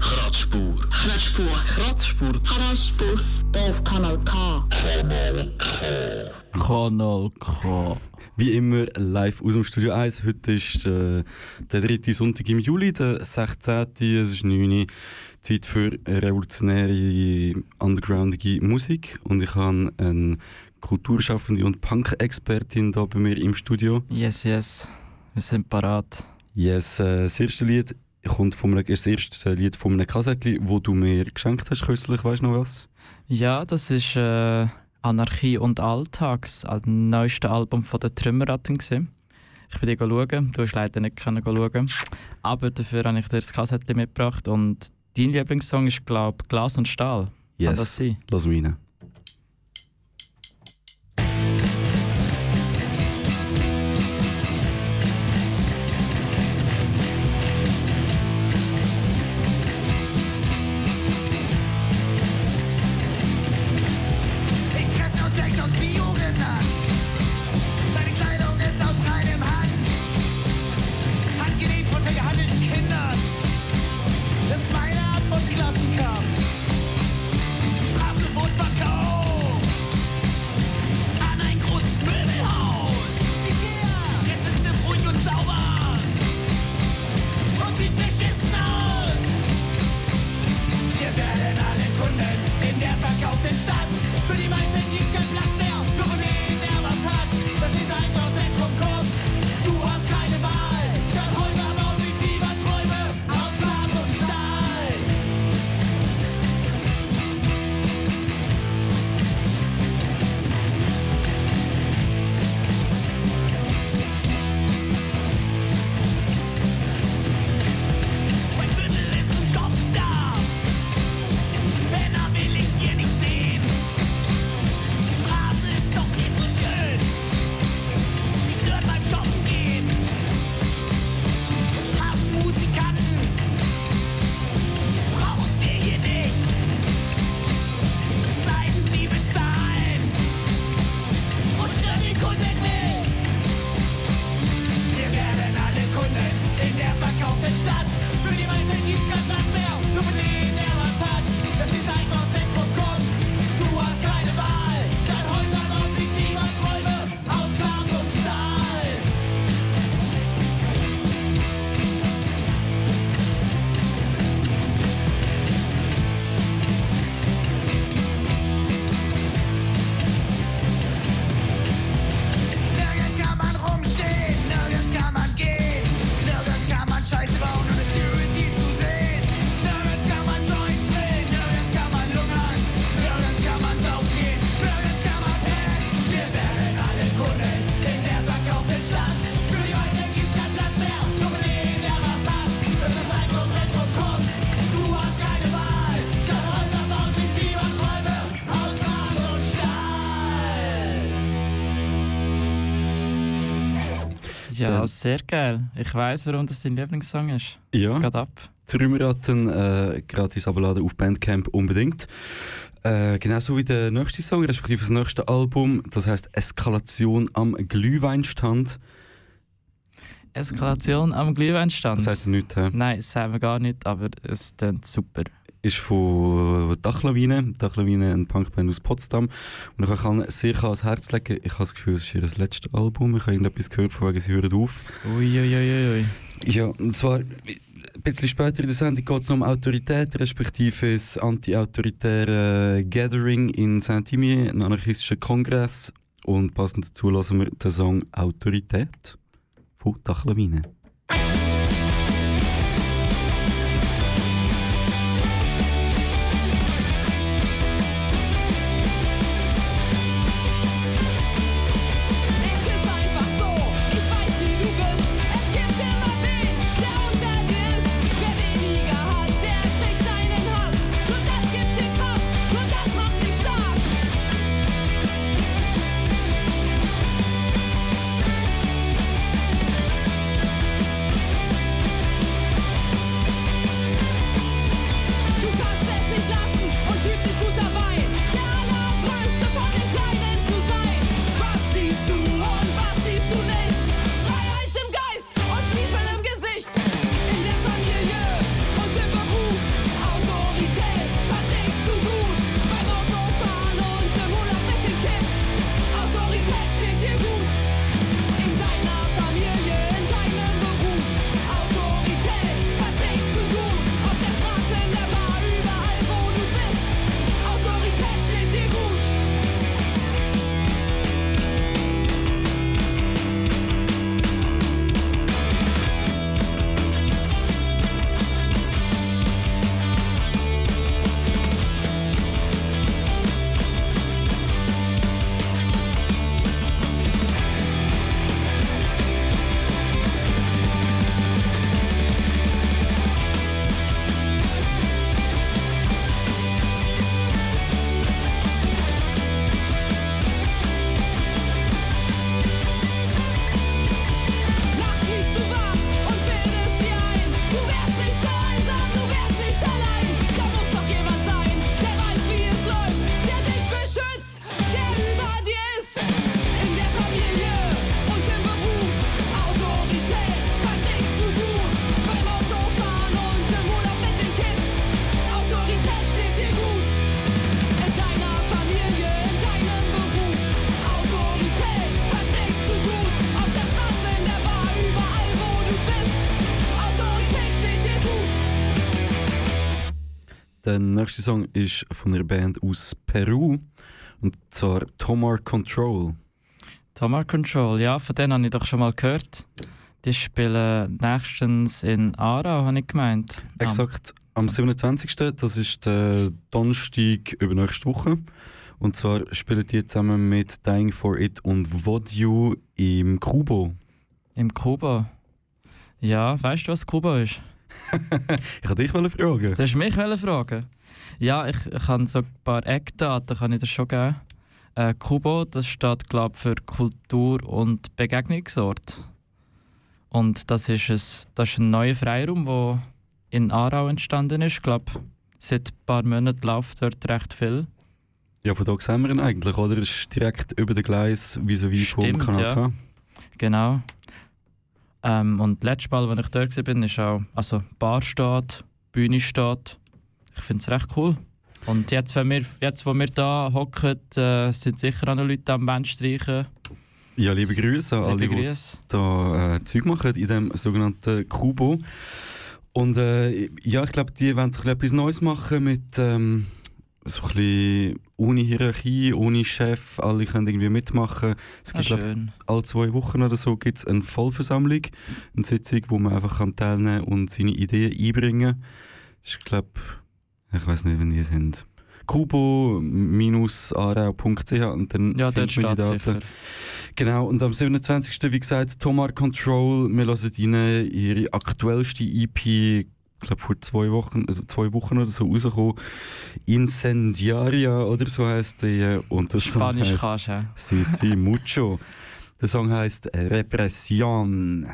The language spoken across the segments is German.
Kratzspur. Kratzspur. Kratzspur. Kratzspur. Hier auf Kanal K. Kanal K. Wie immer live aus dem Studio 1. Heute ist äh, der dritte Sonntag im Juli, der 16. Es ist 9 Uhr. Zeit für revolutionäre, undergroundige Musik. Und ich habe eine Kulturschaffende und Punk-Expertin hier bei mir im Studio. Yes, yes. Wir sind parat. Yes, äh, das erste Lied kommt von einem, ist das erste Lied von einem Kassettchen, wo du mir geschenkt hast kürzlich. Weißt du noch was? Ja, das ist äh, Anarchie und Alltag, das neueste Album von den Trümmerratten. gewesen. Ich bin dir schauen, du hast leider nicht können schauen. Aber dafür habe ich dir das Kassettchen mitgebracht und dein Lieblingssong ist, glaube ich, Glas und Stahl. Kann das sein? Lass mich rein. Ja, sehr geil. Ich weiß, warum das dein Lieblingssong ist. Ja. Geht ab. Trümmerratten äh, gratis abladen auf Bandcamp unbedingt. Äh, genauso wie der nächste Song, respektive das nächste Album, das heißt Eskalation am Glühweinstand. Eskalation am Glühweinstand. Das sagt er nicht, hä? Nein, das sagen wir gar nicht, aber es klingt super. Ist von Dachlawine. Dachlawine, ein Punkband aus Potsdam. Und ich kann sehr ans Herz legen. Ich habe das Gefühl, es ist ihr letztes Album. Ich habe irgendetwas gehört, von wegen sie hören auf. Uiuiuiui. Ui, ui. Ja, und zwar ein bisschen später in der Sendung geht es um Autorität, respektive das anti-autoritäre Gathering in Saint-Imier, ein anarchistischer Kongress. Und passend dazu lassen wir den Song Autorität von Dachlawine. Nächste Song ist von einer Band aus Peru. Und zwar Tomar Control. Tomar Control, ja, von denen habe ich doch schon mal gehört. Die spielen nächstens in Aarau, habe ich gemeint. Exakt am 27. Das ist der Donnerstag über nächste Woche. Und zwar spielen die zusammen mit Dying for It und Vodju im Kubo. Im Kuba. Ja, weißt du, was Kuba ist? Ich wollte dich fragen. Du hast mich fragen. Ja, ich, ich kann so ein paar Eckdaten kann ich dir schon geben. Äh, Kubo, das steht glaube für Kultur- und Begegnungsort. Und das ist, ein, das ist ein neuer Freiraum, der in Aarau entstanden ist. Ich glaube, seit ein paar Monaten läuft dort recht viel. Ja, von da sehen wir ihn eigentlich, oder? Er ist direkt über den Gleis vis-à-vis vom Stimmt, Kanal ja. Genau. Ähm, und letztes Mal, als ich dort war, ist auch also Bar steht, Bühne steht. Ich finde es recht cool. Und jetzt, wenn wir, jetzt wo wir da hocken, äh, sind sicher auch noch Leute am Band streichen. Ja, liebe Grüße an alle, die da äh, Zeug machen in dem sogenannten Kubo. Und äh, ja, ich glaube, die wollen bisschen etwas Neues machen mit ähm, so ein bisschen ohne Hierarchie, ohne Chef. Alle können irgendwie mitmachen. Es Ah, gibt, glaub, schön. alle zwei Wochen oder so gibt's eine Vollversammlung, eine Sitzung, wo man einfach kann teilnehmen und seine Ideen einbringen kann. Ich glaube, ich weiß nicht, wenn die sind. kubo-arau.ch und dann Ja, dort man die steht Daten. sicher. Genau, und am 27. wie gesagt, Tomar Control. Wir hören rein ihre aktuellste EP, ich glaube vor zwei Wochen, also zwei Wochen oder so rausgekommen. Incendiaria oder so heißt die. Und der Song Spanisch heißt kannst du, ja. Si Si Mucho. Der Song heißt Repression.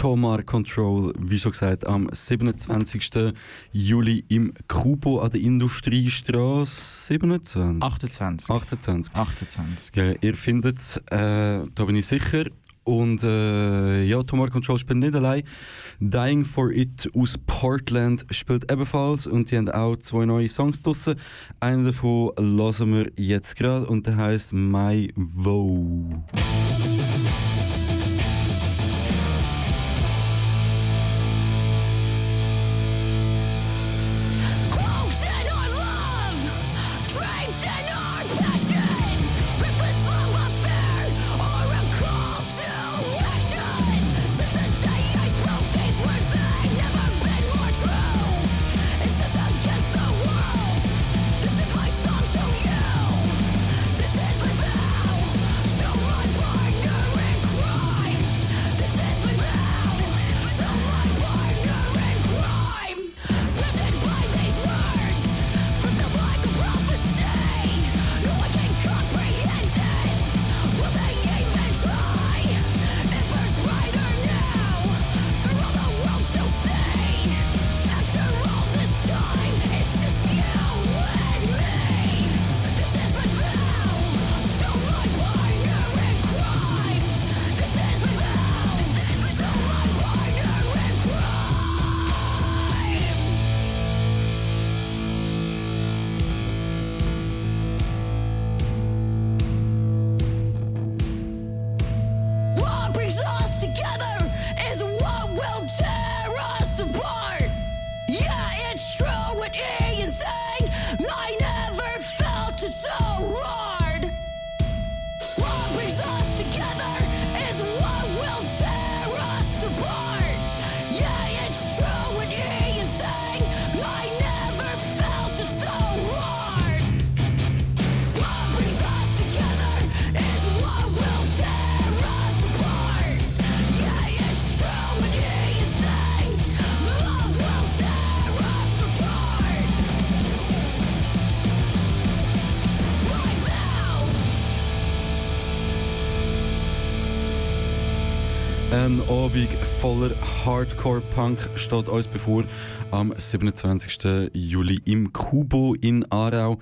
Tomar Control, wie schon gesagt, am 27. Juli im Kubo an der Industriestraße 27. 28. 28. 28. Ja, ihr findet es, äh, da bin ich sicher. Und äh, ja, Tomar Control spielt nicht allein. Dying for It aus Portland spielt ebenfalls und die haben auch zwei neue Songs draussen. Einen davon hören wir jetzt gerade und der heißt My Woe. Ein Abend voller Hardcore-Punk steht uns bevor am 27. Juli im Kubo in Aarau.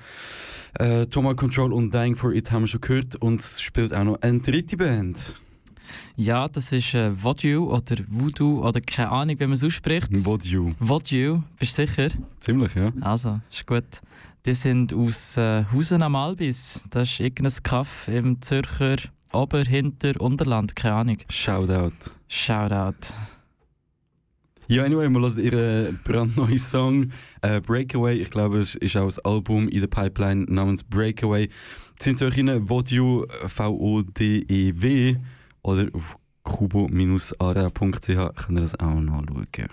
Äh, Thomas Control und Dying for It haben wir schon gehört und es spielt auch noch eine dritte Band. Ja, das ist äh, Vodou oder Voodoo oder keine Ahnung, wie man es ausspricht. Vodou. Vodou, bist du sicher? Ziemlich, ja. Also, ist gut. Die sind aus äh, Hausen am Albis. Das ist irgendein Kaff im Zürcher Ober-, Hinter-, Unterland, keine Ahnung. Shoutout. Shoutout. Ja, anyway, wir hören ihren brandneuen Song äh, Breakaway. Ich glaube, es ist auch ein Album in der Pipeline namens Breakaway. Sind euch in Vodou, V-O-D-E-W oder auf kubo-ara.ch könnt ihr das auch nachschauen.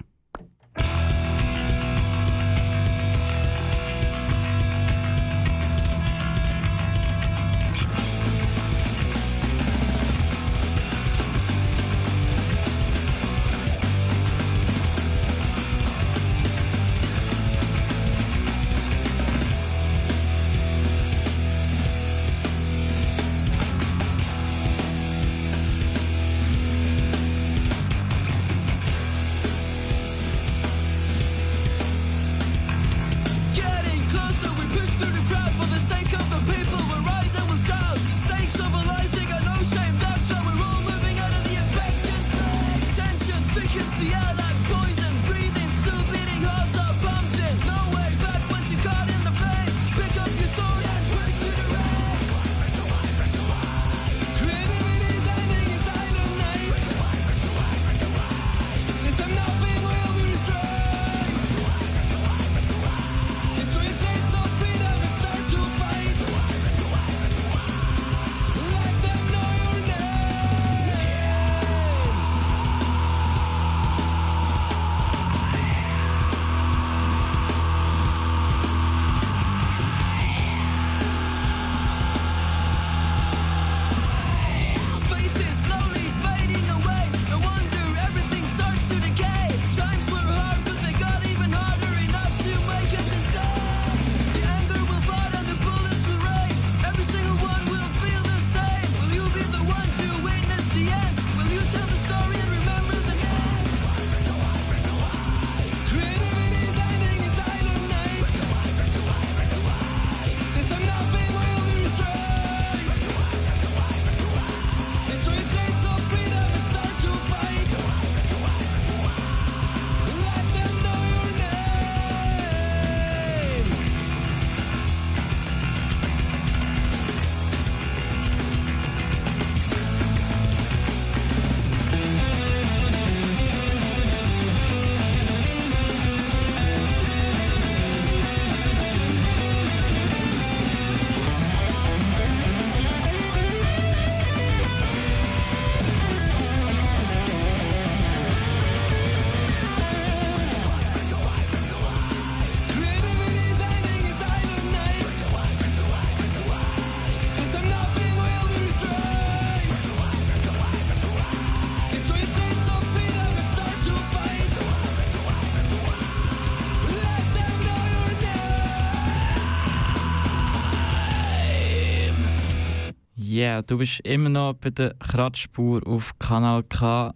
Yeah, du bist immer noch bei der Kratzspur auf Kanal K,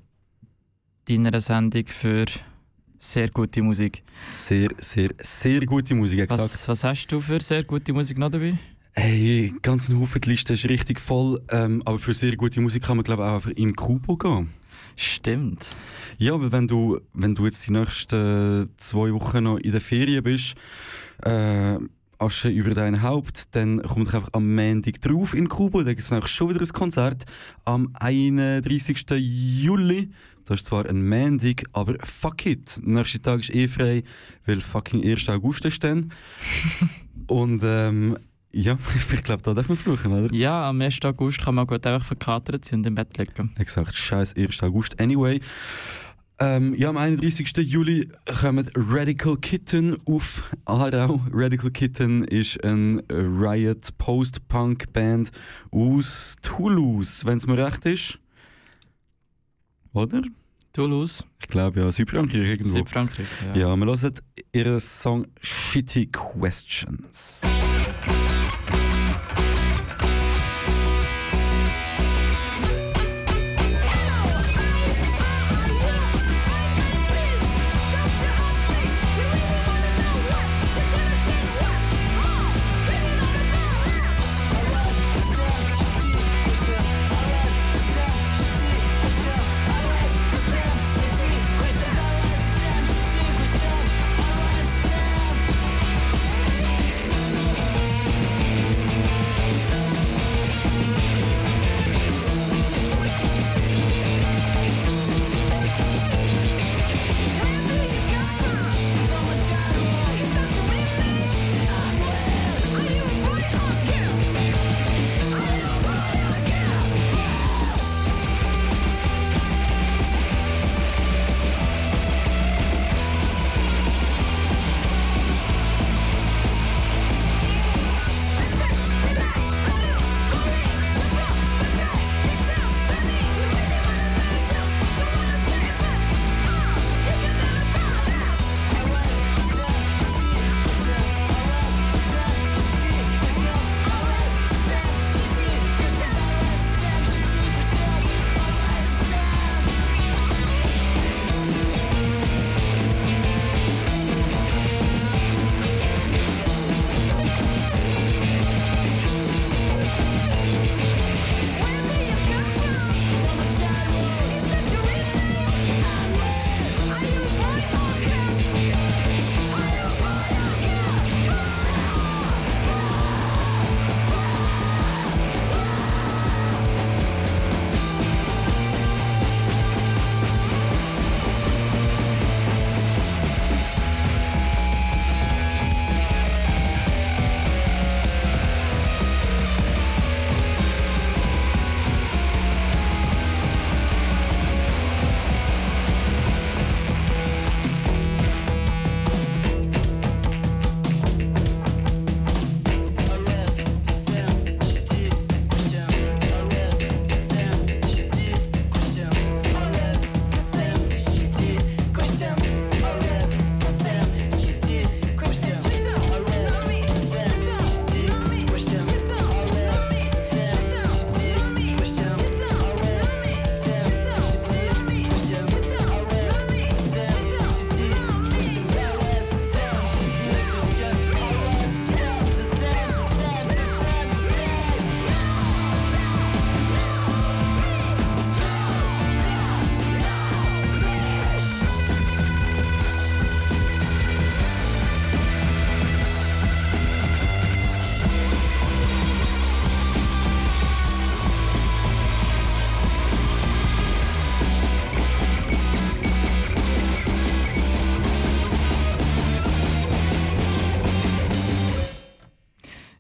deiner Sendung für sehr gute Musik. Sehr, sehr, sehr gute Musik, exakt. Was, was hast du für sehr gute Musik noch dabei? Hey, ganz ein Haufen, die Liste ist richtig voll, ähm, aber für sehr gute Musik kann man glaube ich auch einfach im Kubo gehen. Stimmt. Ja, weil wenn du, wenn du jetzt die nächsten zwei Wochen noch in der Ferien bist, äh, Asche über dein Haupt, dann kommt einfach am Montag drauf in Kubo, da gibt es schon wieder ein Konzert am 31. Juli. Das ist zwar ein Montag, aber fuck it. Der nächste Tag ist eh frei, weil fucking 1. August ist dann. Und ähm, ja, ich glaube, da darf man fluchen, oder? Ja, am 1. August kann man gut einfach verkatert sein und im Bett liegen. Exakt, scheiß 1. August. Anyway, ähm, ja, am 31. Juli kommen Radical Kitten auf Aarau. Radical Kitten ist eine Riot Post-Punk-Band aus Toulouse, wenn es mir recht ist. Oder? Toulouse, Ich glaube ja, Südfrankreich irgendwo. Südfrankreich. Ja. Ja, wir hören ihren Song Shitty Questions.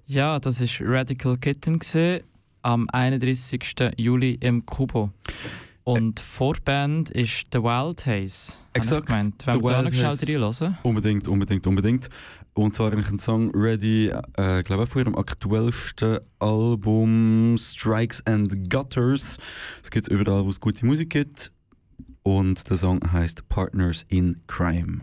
Ja, das ist Radical Kitten gewesen, am 31. Juli im Kubo. Und Vorband ist The Wild Haze. Exakt, Wenn wir noch Wild schnell Haze. reinhören. Unbedingt, unbedingt, unbedingt. Und zwar habe ich einen Song ready, äh, glaube ich, von ihrem aktuellsten Album Strikes and Gutters. Es gibt überall, wo es gute Musik gibt. Und der Song heißt Partners in Crime.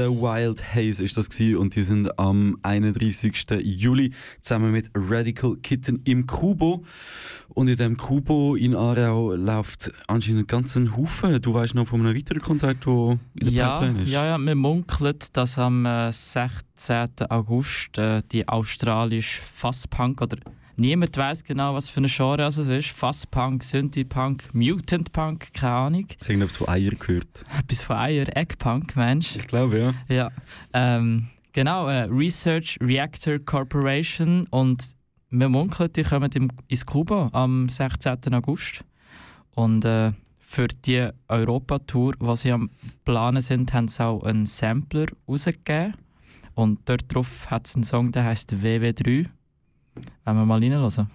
The Wild Haze ist das gewesen und die sind am 31. Juli zusammen mit Radical Kitten im Kubo. Und in dem Kubo in Aarau läuft anscheinend ganz ein Haufen. Du weißt noch von einem weiteren Konzert, das in der Ja, Pipeline ist. ja, ja, man munkelt, dass am äh, 16. August äh, die australische Fuzz-Punk oder niemand weiß genau, was für ein Genre es ist. Fuzz-Punk, Synthie-Punk, Mutant-Punk, keine Ahnung. Ich habe irgendetwas von Eier gehört. Etwas von Eier, Egg-Punk, Mensch. Ich glaube, ja. Ja, ähm, genau, äh, Research Reactor Corporation und wir munkeln, die kommen im, ins Kuba am 16. August. Und äh, für die Europatour, die sie am Planen sind, haben sie auch einen Sampler rausgegeben. Und dort drauf hat es einen Song, der heißt WW3. Wollen wir mal reinhören?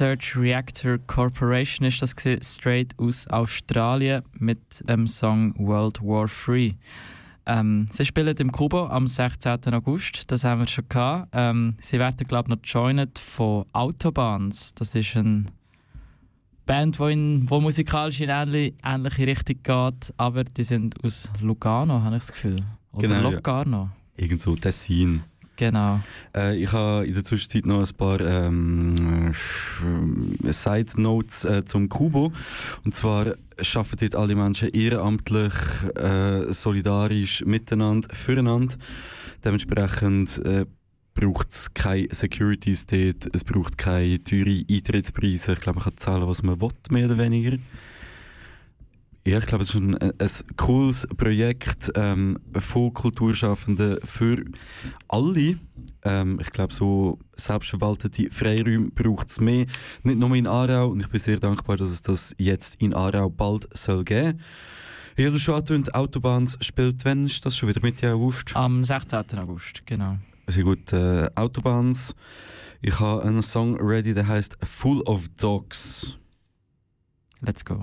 Research Reactor Corporation ist das gewesen, straight aus Australien mit dem Song World War Free. Ähm, sie spielen im Kubo am 16. August, das haben wir schon gehabt. Ähm, sie werden, glaube ich, noch joined von Autobahns. Das ist eine Band, die in, wo musikalisch in ähnliche, ähnliche Richtung geht, aber die sind aus Lugano, habe ich das Gefühl. Oder Genau, ja. Locarno. Irgend so Tessin. Genau. Äh, ich habe in der Zwischenzeit noch ein paar ähm, Side Notes äh, zum Kubo. Und zwar arbeiten dort alle Menschen ehrenamtlich, äh, solidarisch miteinander, füreinander. Dementsprechend äh, braucht es keine Securities dort, es braucht keine teure Eintrittspreise. Ich glaube, man kann zahlen, was man will, mehr oder weniger. Ja, ich glaube, es ist ein, ein cooles Projekt ähm, von Kulturschaffenden für alle. Ähm, ich glaube, so selbstverwaltete Freiräume braucht es mehr. Nicht nur in Aarau. Und ich bin sehr dankbar, dass es das jetzt in Aarau bald soll geben. Ja, du schon angetönt, Autobahns spielt, wann ist das schon wieder Mitte August? Am 16. August, genau. Sehr gut, äh, Autobahns. Ich habe einen Song ready, der heißt Full of Dogs. Let's go.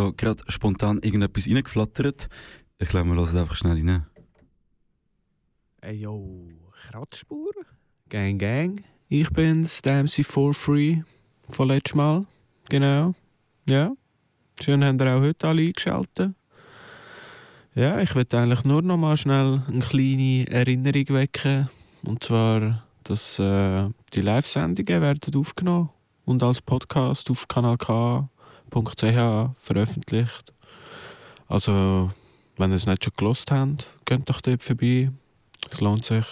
da gerade spontan irgendetwas reingeflattert. Ich glaube, wir hören einfach schnell rein. Ey yo, Kratzspur? Gang Gang. Ich bin's, der MC for Free von letztem Mal. Genau. Ja. Schön, habt ihr auch heute alle eingeschaltet. Ja, ich möchte eigentlich nur noch mal schnell eine kleine Erinnerung wecken. Und zwar, dass äh, die Live-Sendungen werden aufgenommen und als Podcast auf kanalk.ch veröffentlicht. Also, wenn ihr es nicht schon gelost habt, geht doch dort vorbei. Es lohnt sich.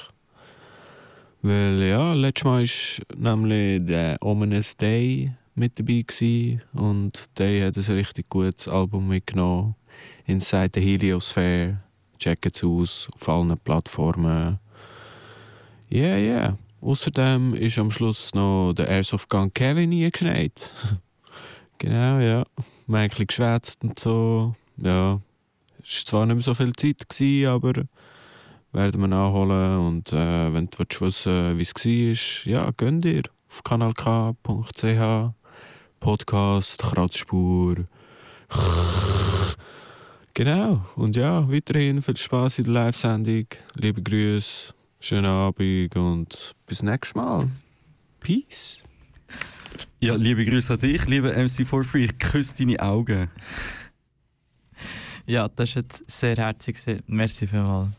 Weil ja, letztes Mal war nämlich der Ominous Day mit dabei gewesen und Day hat ein richtig gutes Album mitgenommen. Inside the Heliosphere. Checkt es aus auf allen Plattformen. Yeah, yeah. Außerdem ist am Schluss noch der Airsoft Gun Kevin eingeschneit. genau, ja. Wir haben ein bisschen geschwätzt und so. Ja. Es war zwar nicht mehr so viel Zeit, gewesen, aber werden wir nachholen. Und äh, wenn du willst wissen wie es war, ja, gönn dir auf kanalk.ch Podcast, Kratzspur. Genau. Und ja, weiterhin viel Spaß in der Live-Sendung. Liebe Grüße, schönen Abend und bis nächstes Mal. Peace. Ja, liebe Grüße an dich, liebe MC43. Ich küsse deine Augen. Ja, das war jetzt sehr herzig. gewesen. Merci vielmals.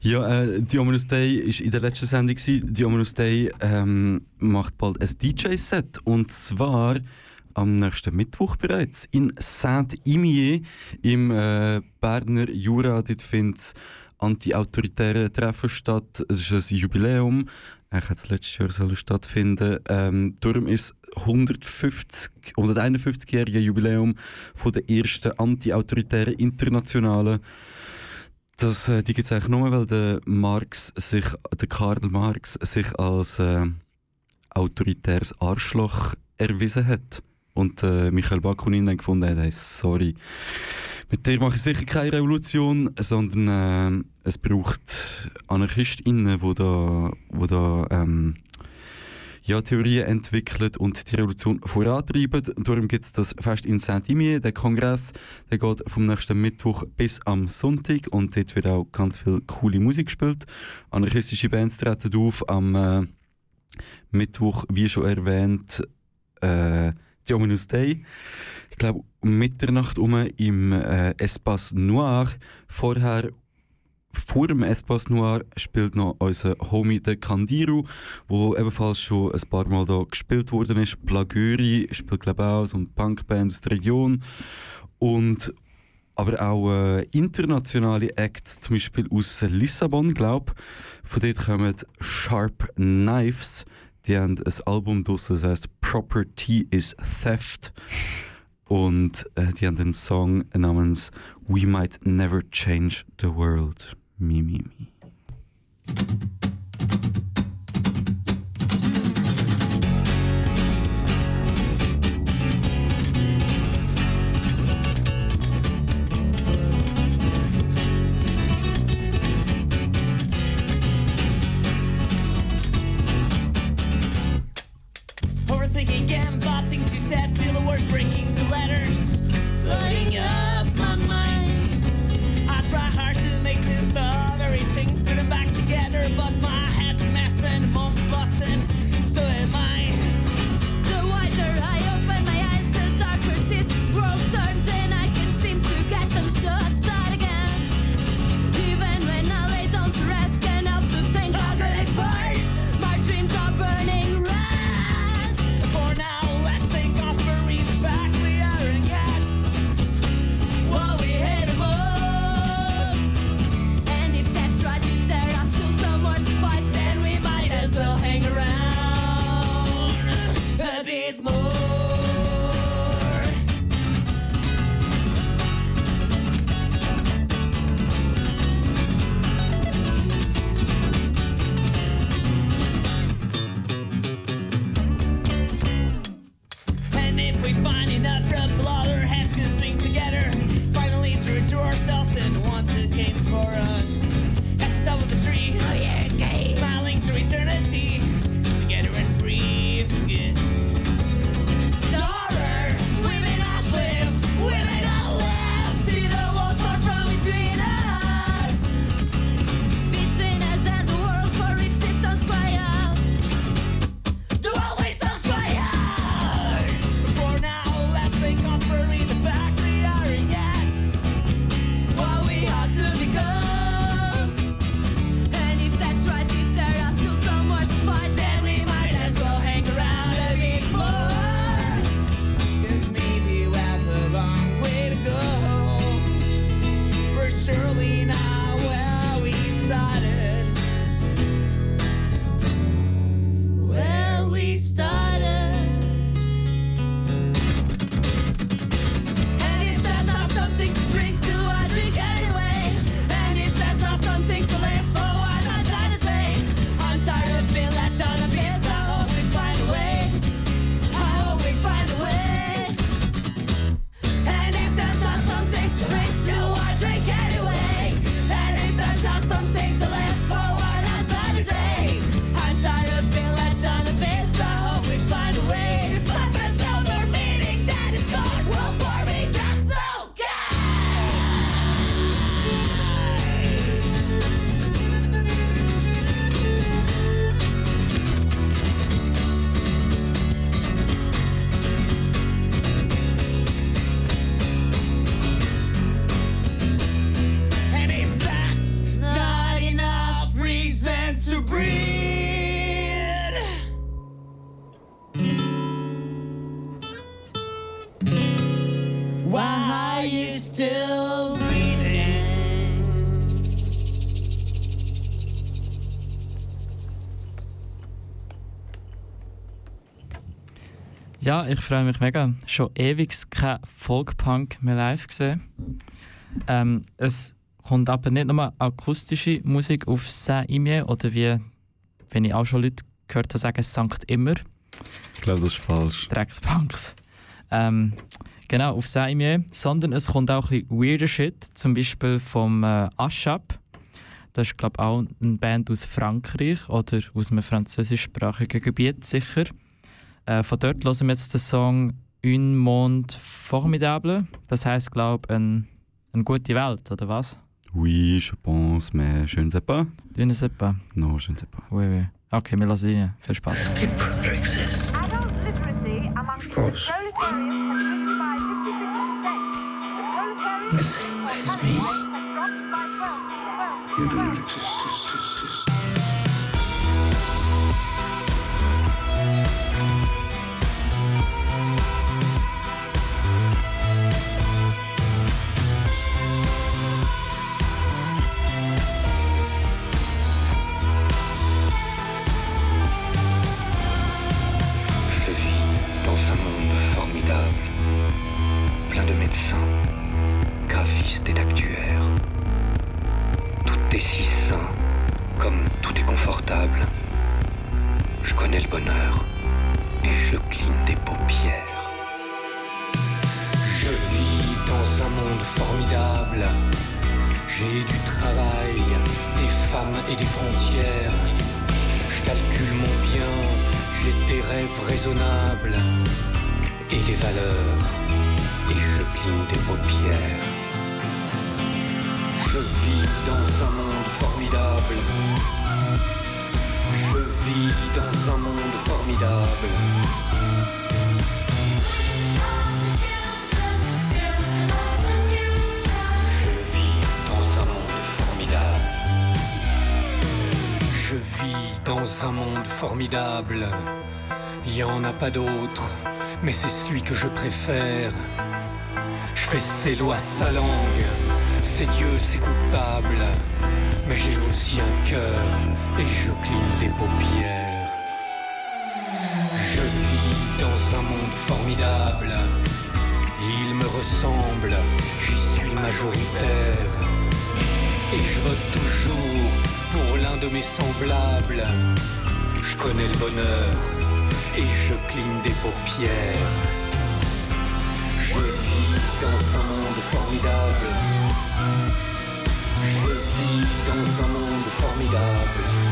Ja, äh, die Ominous Day war in der letzten Sendung. Ominous Day ähm, macht bald ein DJ-Set. Und zwar am nächsten Mittwoch bereits in Saint-Imier im äh, Berner Jura. Dort findet anti-autoritäre Treffen statt. Es ist ein Jubiläum. Eigentlich hat es letztes Jahr sollen stattfinden. Ähm, darum ist 150, 151-jährige Jubiläum von der ersten anti-autoritären Internationale. Das, äh, die gibt es eigentlich nur, weil der Marx sich, der Karl Marx sich als äh, autoritäres Arschloch erwiesen hat. Und äh, Michael Bakunin dann gefunden hat, hey, sorry, mit dir mache ich sicher keine Revolution, sondern äh, es braucht AnarchistInnen, die da, wo da ähm, ja, Theorien entwickelt und die Revolution vorantreiben. Darum gibt es das Fest in Saint-Imier, der Kongress, der geht vom nächsten Mittwoch bis am Sonntag und dort wird auch ganz viel coole Musik gespielt. Anarchistische Bands treten auf am äh, Mittwoch, wie schon erwähnt, äh, die Ominous Day. Ich glaube, um Mitternacht um im äh, Espace Noir. Vorher vor dem Espace Noir spielt noch unser Homie der Kandiru, wo ebenfalls schon ein paar Mal da gespielt worden ist. Plagöri spielt glaube ich auch so eine Punkband aus der Region und aber auch äh, internationale Acts, zum Beispiel aus Lissabon, glaube Von dort kommen Sharp Knives. Die haben ein Album draussen, das heißt Property is Theft. Und äh, die haben einen Song namens We Might Never Change the World. Mi, mi, mi. Ja, ich freue mich mega. Schon ewig kein Folkpunk mehr live gesehen. Ähm, es kommt aber nicht nur akustische Musik auf Saint-Imier oder wie, wenn ich auch schon Leute gehört habe, sagen Sankt Immer, Ich glaube, das ist falsch. Dreckspunks. Ähm, genau, auf Saint-Imier. Sondern es kommt auch ein bisschen weirder Shit, zum Beispiel vom äh, Ashab. Das ist, glaube ich, auch eine Band aus Frankreich oder aus einem französischsprachigen Gebiet sicher. Äh, von dort hören wir jetzt den Song «Un Monde Formidable». Das heisst, glaube ich, ein, eine gute Welt, oder was? Oui, je pense, mais je ne sais pas. Tu ne sais pas. Non, je ne sais pas. Oui, oui. Okay, wir lassen rein. Viel Spaß. People exist. Adult literacy formidable. Il y en a pas d'autre, mais c'est celui que je préfère. Je fais ses lois sa langue, c'est Dieu, c'est coupable. Mais j'ai aussi un cœur et je cligne des paupières. Je vis dans un monde formidable. Il me ressemble, j'y suis majoritaire. Et je vote toujours pour l'un de mes semblables. Je connais le bonheur et je cligne des paupières. Je vis dans un monde formidable. Je vis dans un monde formidable.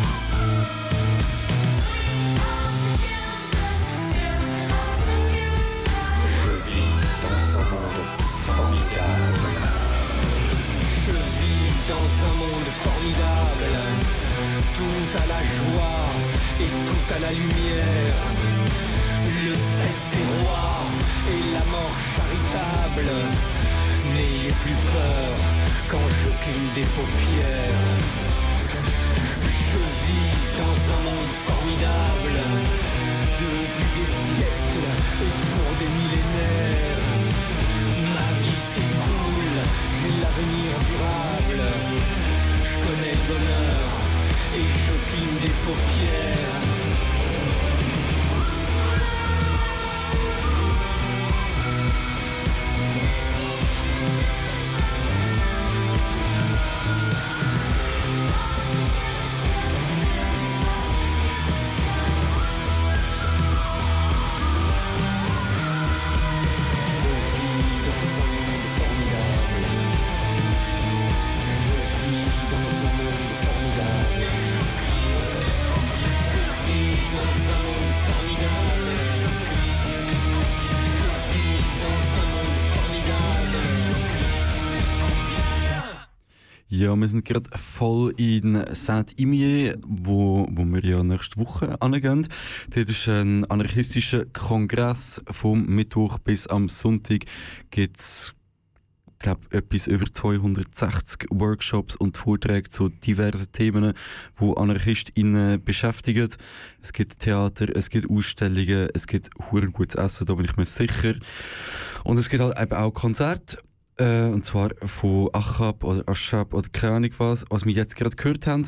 Ja, wir sind gerade voll in Saint-Imier, wo, wo wir ja nächste Woche angehen. Dort ist ein anarchistischer Kongress vom Mittwoch bis am Sonntag. Gibt's glaube etwas über 260 Workshops und Vorträge zu diversen Themen, die AnarchistInnen beschäftigen. Es gibt Theater, es gibt Ausstellungen, es gibt hure gutes Essen, da bin ich mir sicher. Und es gibt halt eben auch Konzerte. Äh, und zwar von Achab oder Ashab oder keine Ahnung was, was wir jetzt gerade gehört haben.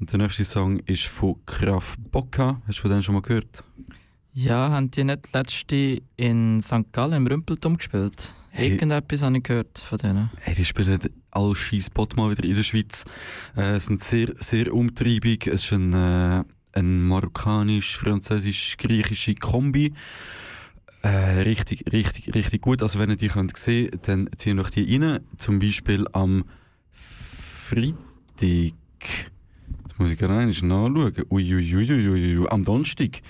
Und der nächste Song ist von Graf Bocca. Hast du von denen schon mal gehört? Ja, haben die nicht letzte in St. Gallen im Rümpelturm gespielt? Hey. Irgendetwas habe ich gehört von denen. Hey, die spielen alle Spot mal wieder in der Schweiz. Äh, sind sehr, sehr umtriebig. Es ist ein, äh, ein marokkanisch-französisch-griechische Kombi. Äh, richtig, richtig, richtig gut. Also wenn ihr die könnt sehen, dann ziehen euch die rein. Zum Beispiel am Freitag. Jetzt muss ich gerade nachschauen. Ui, ui, ui, ui, ui, ui. Am Donnerstag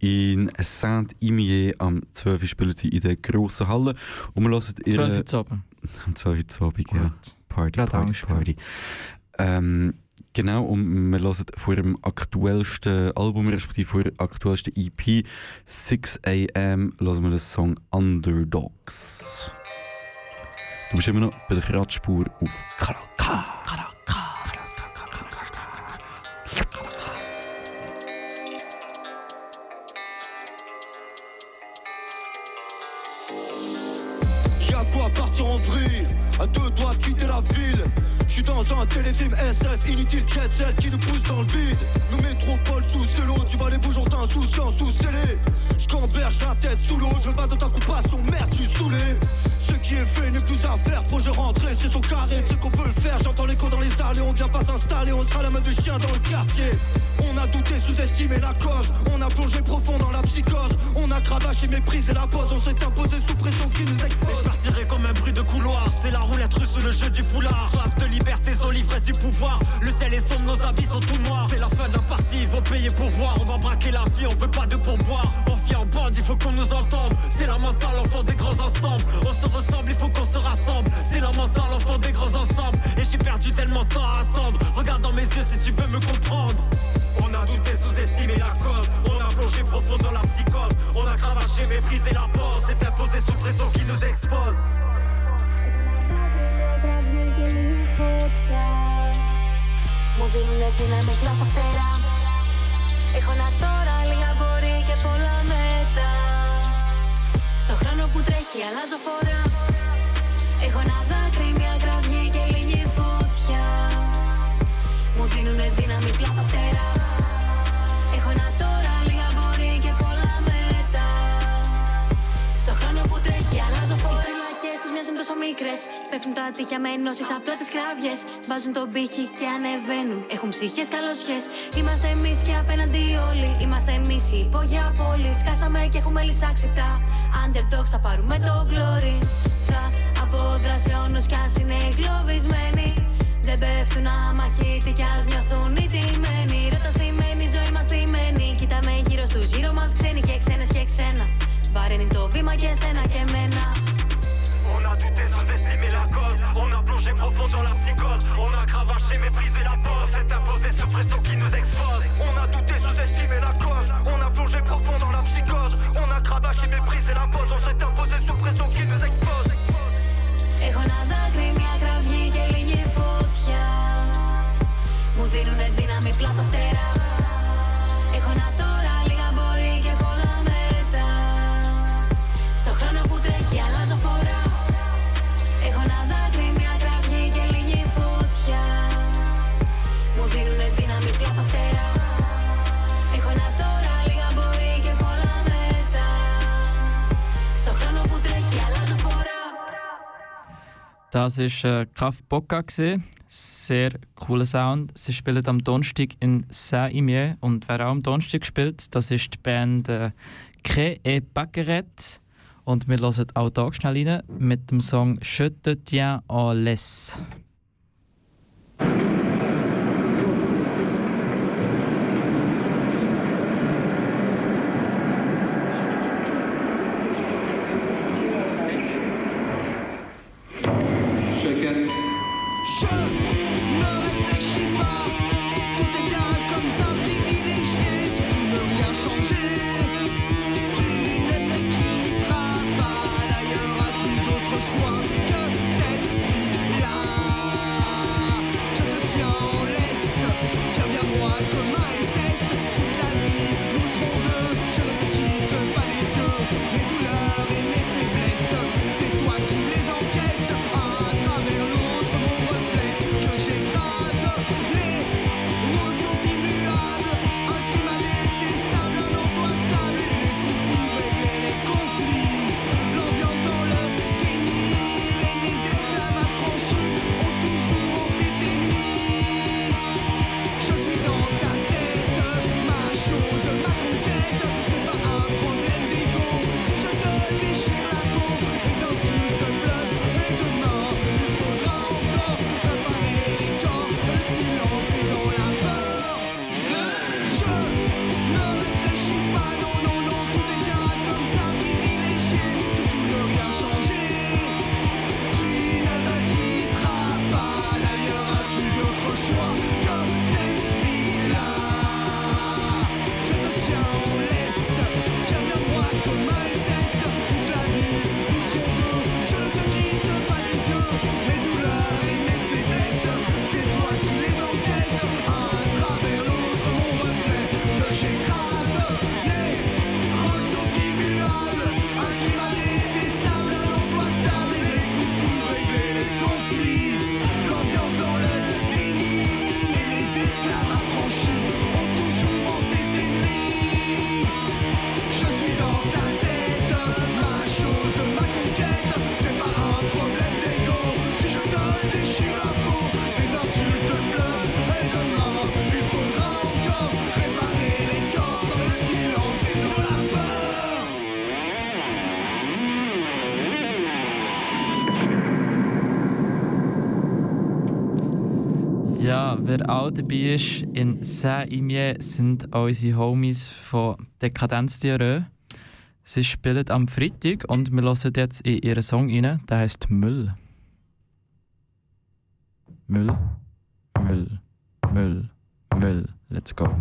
in Saint-Imier am 12. Uhr spielen sie in der grossen Halle. Und wir hören ihre... 12 Uhr zu Abend. Am 12 Uhr zu Abend, ja. Party, Party, Party. Ähm, genau, und wir hören vor dem aktuellsten Album, respektive vor der aktuellsten EP, 6 AM, hören wir den Song Underdogs. Du bist immer noch bei der Kratzspur auf Kanal K. Kanal K. Kanal K, Kanal K, Kanal K, Kanal K. Y'a quoi partir en vrille À deux doigts de quitter la ville Je suis dans un téléfilm SF Inutile jet set qui nous pousse dans le vide. Nos métropoles sous celo Tu vas les bouges ont insouciance sous scellé Je la tête sous l'eau Je veux pas de ta compassion Merde je suis saoulé Ce qui est fait n'est plus à faire. Projet rentré c'est son carré. Ce qu'on peut faire J'entends l'écho dans les allées. On vient pas s'installer On sera la main de chien dans le quartier. On a douté sous-estimé la cause. On a plongé profond dans la psychose. On a cravaché méprisé la pause On s'est imposé sous pression qui nous expose. Et je partirai comme un bruit de couloir. C'est la roulette russe, le jeu du foulard. Soif de liberté, sans l'ivresse du pouvoir. Le ciel est sombre, nos habits sont tout noirs. C'est la fin d'un parti, il faut payer pour voir. On va braquer la vie, on veut pas de pourboire. On vit en bande, il faut qu'on nous entende. C'est la mentale, enfant des grands ensembles Regarde dans mes yeux si tu veux me comprendre on a douté, sous-estimé la cause On a plongé profond dans la psychose On a cravaché, méprisé la pause C'est imposé sous pression qui nous expose Μου δίνουνε δύναμη κλάφω φτερά Έχω ένα τώρα, λίγα μπορεί και πολλά μετά Στο χρόνο που τρέχει αλλάζω φορά τόσο μικρές. Πέφτουν τα τείχια με ενώσεις απλά τις κραυγές. Βάζουν τον πύχη και ανεβαίνουν Έχουν ψυχές καλοσχές Είμαστε εμείς και απέναντι όλοι Είμαστε εμείς οι υπόγεια πόλης. Σκάσαμε και έχουμε λυσάξει τα Underdogs θα πάρουμε το glory. Θα αποδράσει ο νους κι ας είναι εγκλωβισμένοι. Δεν πέφτουν αμαχητοί κι ας νιώθουν οι τιμένοι. Ρώτα στημένη, ζωή μας στημένη Κοιτάμε γύρω στους γύρω μας ξένοι και ξένες και ξένα. Βαρύνει το βήμα και εσένα και εμένα On a douté, sous-estimé la cause On a plongé profond dans la psychose On a cravaché, méprisé la pause C'est imposé sous pression qui nous expose On a douté, sous-estimé la cause On a plongé profond dans la psychose On a cravaché, méprisé la pause On s'est imposé sous pression qui nous expose Έχω ένα δάκρυ, μια κραυγή και λίγη φωτιά Μου δίνουνε δύναμη πλάθα φτερά Έχω ένα τώρα, Das war äh, Kaf gewesen. Sehr cooler Sound. Sie spielen am Donnerstag in Saint-Imier. Und wer auch am Donnerstag spielt, das ist die Band äh, Ke et Backeret. Und wir hören auch da schnell rein mit dem Song Je te tiens en laisse. Wer auch dabei ist, in Saint-Imier sind unsere Homies von Dekadenz Diarrhoe. Sie spielen am Freitag und wir hören jetzt in ihren Song rein, der heißt Müll. Müll, Müll, Müll, Müll. Let's go.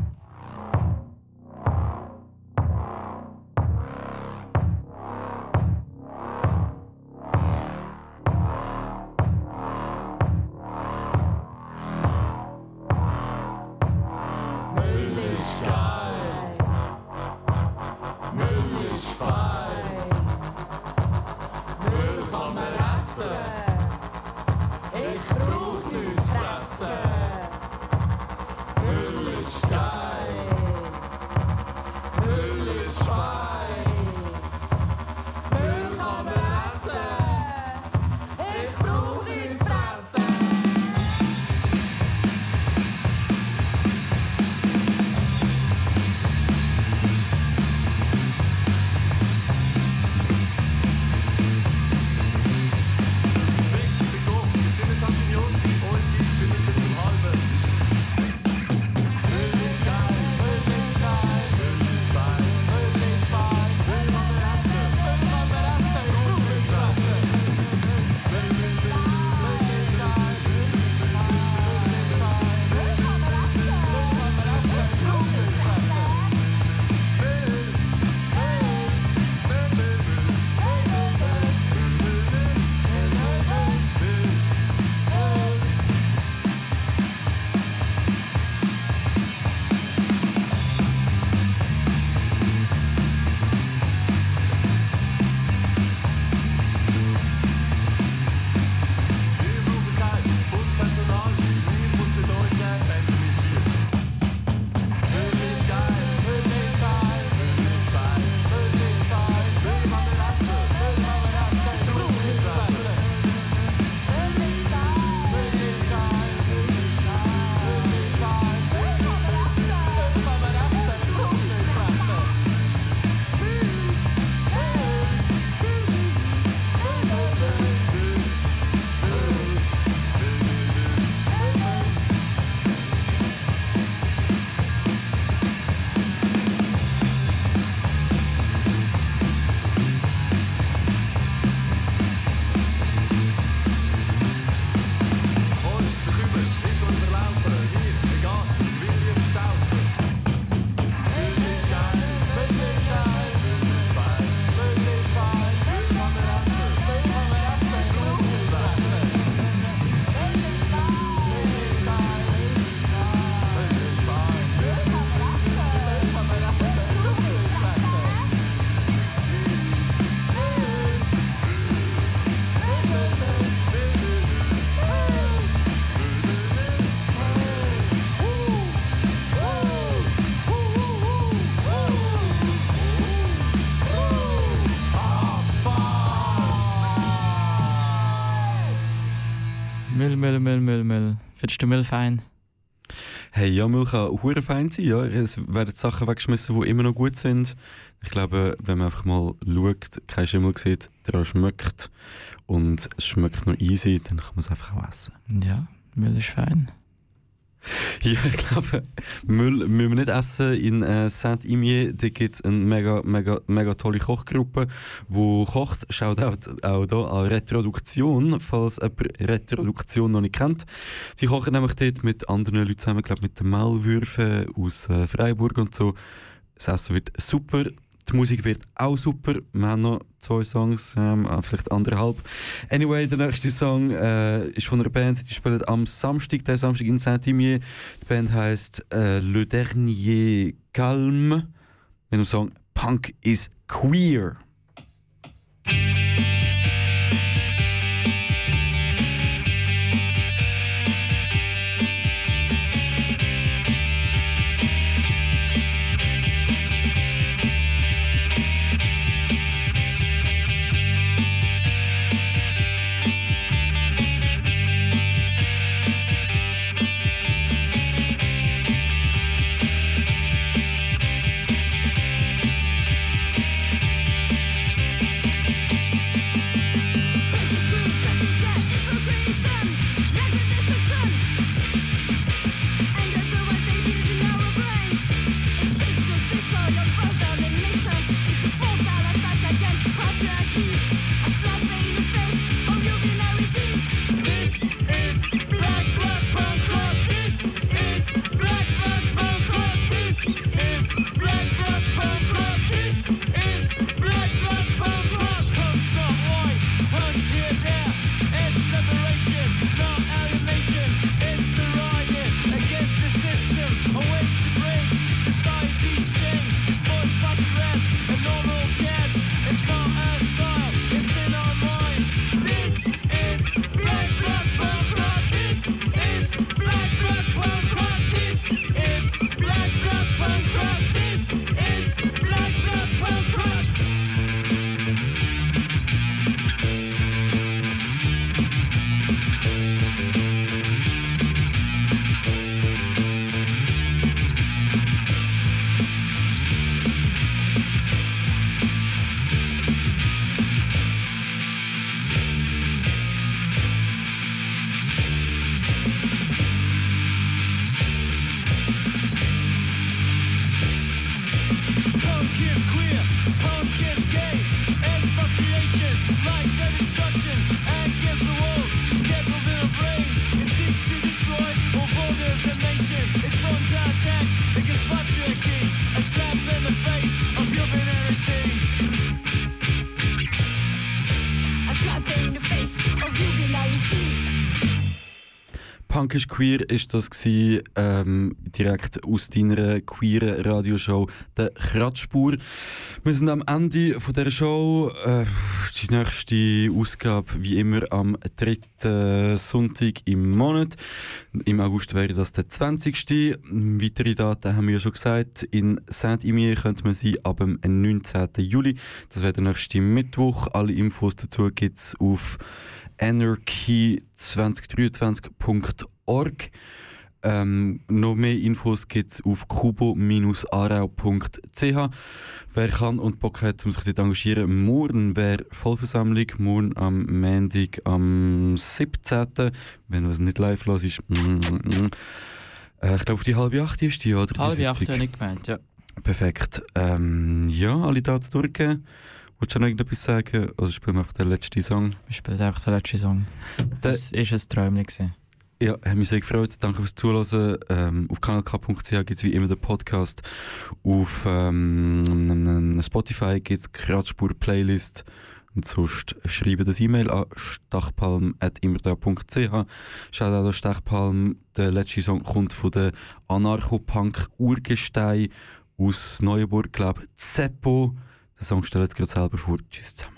Findest du Müll fein? Hey, ja, Müll kann hure fein sein. Ja. Es werden Sachen weggeschmissen, die immer noch gut sind. Ich glaube, wenn man einfach mal schaut, kein Schimmel sieht, der schmeckt und es schmeckt noch easy, dann kann man es einfach auch essen. Ja, Müll ist fein. Ja, ich glaube, Müll müssen wir nicht essen. In äh, Saint-Imier gibt es eine mega, mega, mega tolle Kochgruppe, die kocht. Schaut auch, da an Retroduktion, falls jemand Retroduktion noch nicht kennt. Die kochen nämlich dort mit anderen Leuten zusammen, glaube mit den Maulwürfen aus äh, Freiburg und so. Das Essen wird super. Die Musik wird auch super. Wir haben noch zwei Songs, ähm, äh, vielleicht anderthalb. Anyway, der nächste Song äh, ist von einer Band, die spielt am Samstag, der Samstag in Saint-Imier. Die Band heißt äh, Le Dernier Calme mit dem Song Punk is Queer. Ist queer ist das gsi, ähm, direkt aus deiner queeren Radioshow der Kratzspur. Wir sind am Ende von der Show. Äh, die nächste Ausgabe wie immer am dritten Sonntag im Monat. Im August wäre das der 20. Weitere Daten haben wir ja schon gesagt. In Saint-Imier könnte man sie ab dem 19. Juli. Das wäre der nächste Mittwoch. Alle Infos dazu gibt es auf anarchy2023.org. Ähm, noch mehr Infos gibt es auf kubo-arau.ch. Wer kann und Bock hat, um sich dort engagieren, morgen wäre Vollversammlung, morgen am Montag am 17. Wenn was nicht live los ist. Mm, mm, mm. Äh, ich glaube, auf die halbe acht ist die, oder? Die Halbe acht habe ich gemeint, ja. Perfekt. Ähm, ja, alle Daten durchgegeben. Wolltest du noch irgendetwas sagen? Oder spielen wir einfach den letzten Song? Wir spielen einfach den letzten Song. Das war ein Träumchen. Ja, hat mich sehr gefreut. Danke fürs Zuhören. Ähm, auf kanalk.ch gibt es wie immer den Podcast. Auf ähm, Spotify gibt es Kratzspur-Playlist. Und sonst schreibe das E-Mail an stachpalm.immerda.ch. Schaut auch an Stachpalm. Der letzte Song kommt von der Anarcho-Punk-Urgestein aus Neuenburg, glaube ich. Zeppo. Den Song stellt jetzt gerade selber vor. Tschüss zusammen.